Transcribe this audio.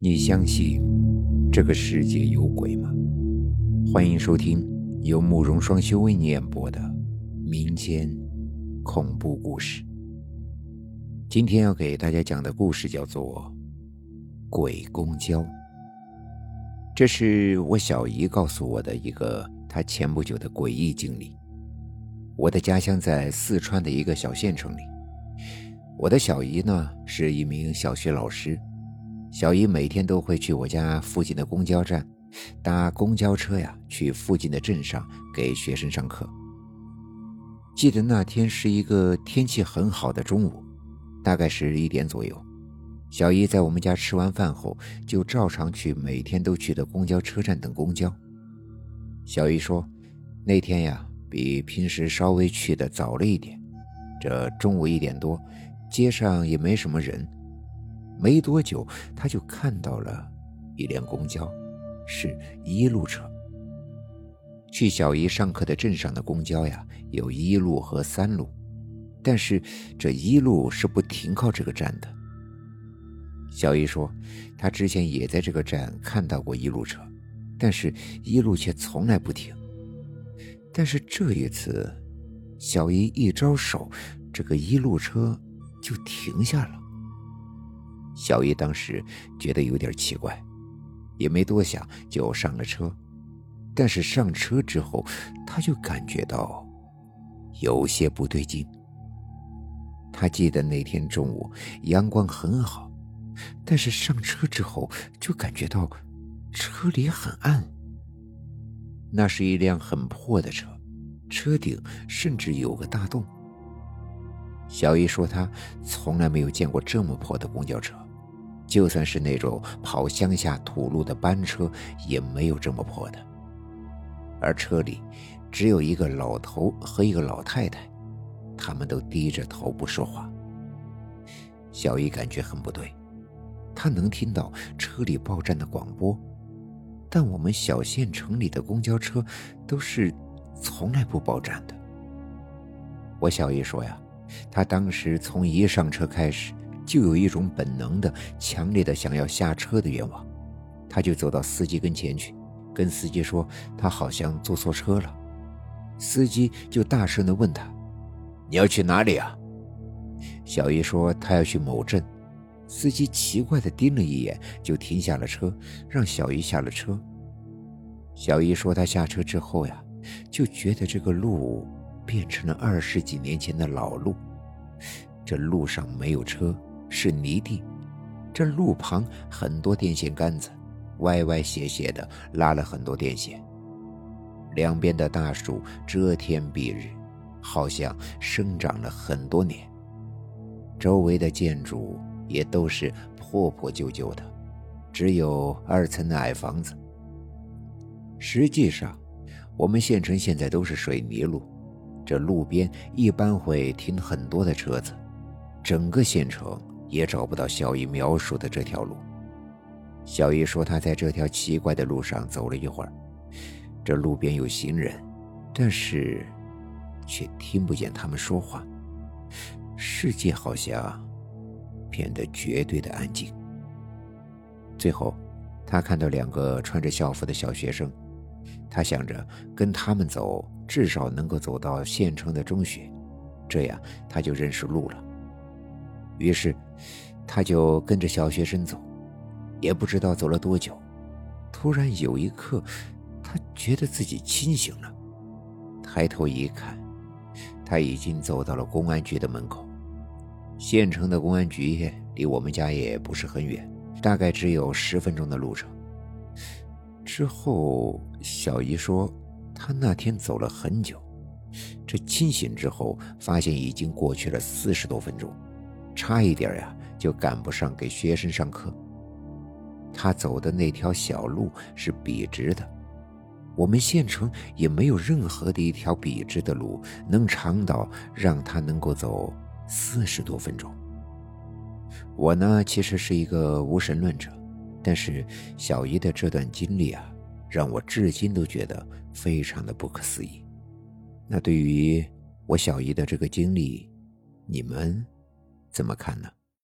你相信这个世界有鬼吗？欢迎收听由慕容双修为你演播的民间恐怖故事。今天要给大家讲的故事叫做《鬼公交》。这是我小姨告诉我的一个她前不久的诡异经历。我的家乡在四川的一个小县城里，我的小姨呢是一名小学老师。小姨每天都会去我家附近的公交站，搭公交车呀，去附近的镇上给学生上课。记得那天是一个天气很好的中午，大概是一点左右，小姨在我们家吃完饭后，就照常去每天都去的公交车站等公交。小姨说，那天呀，比平时稍微去的早了一点，这中午一点多，街上也没什么人。没多久，他就看到了一辆公交，是一路车。去小姨上课的镇上的公交呀，有一路和三路，但是这一路是不停靠这个站的。小姨说，她之前也在这个站看到过一路车，但是一路却从来不停。但是这一次，小姨一招手，这个一路车就停下了。小姨当时觉得有点奇怪，也没多想就上了车。但是上车之后，她就感觉到有些不对劲。她记得那天中午阳光很好，但是上车之后就感觉到车里很暗。那是一辆很破的车，车顶甚至有个大洞。小姨说她从来没有见过这么破的公交车。就算是那种跑乡下土路的班车，也没有这么破的。而车里只有一个老头和一个老太太，他们都低着头不说话。小姨感觉很不对，她能听到车里报站的广播，但我们小县城里的公交车都是从来不报站的。我小姨说呀，她当时从一上车开始。就有一种本能的、强烈的想要下车的愿望，他就走到司机跟前去，跟司机说他好像坐错车了。司机就大声的问他：“你要去哪里啊？”小姨说他要去某镇。司机奇怪的盯了一眼，就停下了车，让小姨下了车。小姨说她下车之后呀，就觉得这个路变成了二十几年前的老路，这路上没有车。是泥地，这路旁很多电线杆子，歪歪斜斜的拉了很多电线。两边的大树遮天蔽日，好像生长了很多年。周围的建筑也都是破破旧旧的，只有二层的矮房子。实际上，我们县城现在都是水泥路，这路边一般会停很多的车子，整个县城。也找不到小姨描述的这条路。小姨说，她在这条奇怪的路上走了一会儿，这路边有行人，但是却听不见他们说话。世界好像变得绝对的安静。最后，他看到两个穿着校服的小学生，他想着跟他们走，至少能够走到县城的中学，这样他就认识路了。于是，他就跟着小学生走，也不知道走了多久，突然有一刻，他觉得自己清醒了，抬头一看，他已经走到了公安局的门口。县城的公安局离我们家也不是很远，大概只有十分钟的路程。之后，小姨说，她那天走了很久，这清醒之后，发现已经过去了四十多分钟。差一点呀，就赶不上给学生上课。他走的那条小路是笔直的，我们县城也没有任何的一条笔直的路能长到让他能够走四十多分钟。我呢，其实是一个无神论者，但是小姨的这段经历啊，让我至今都觉得非常的不可思议。那对于我小姨的这个经历，你们？怎么看呢？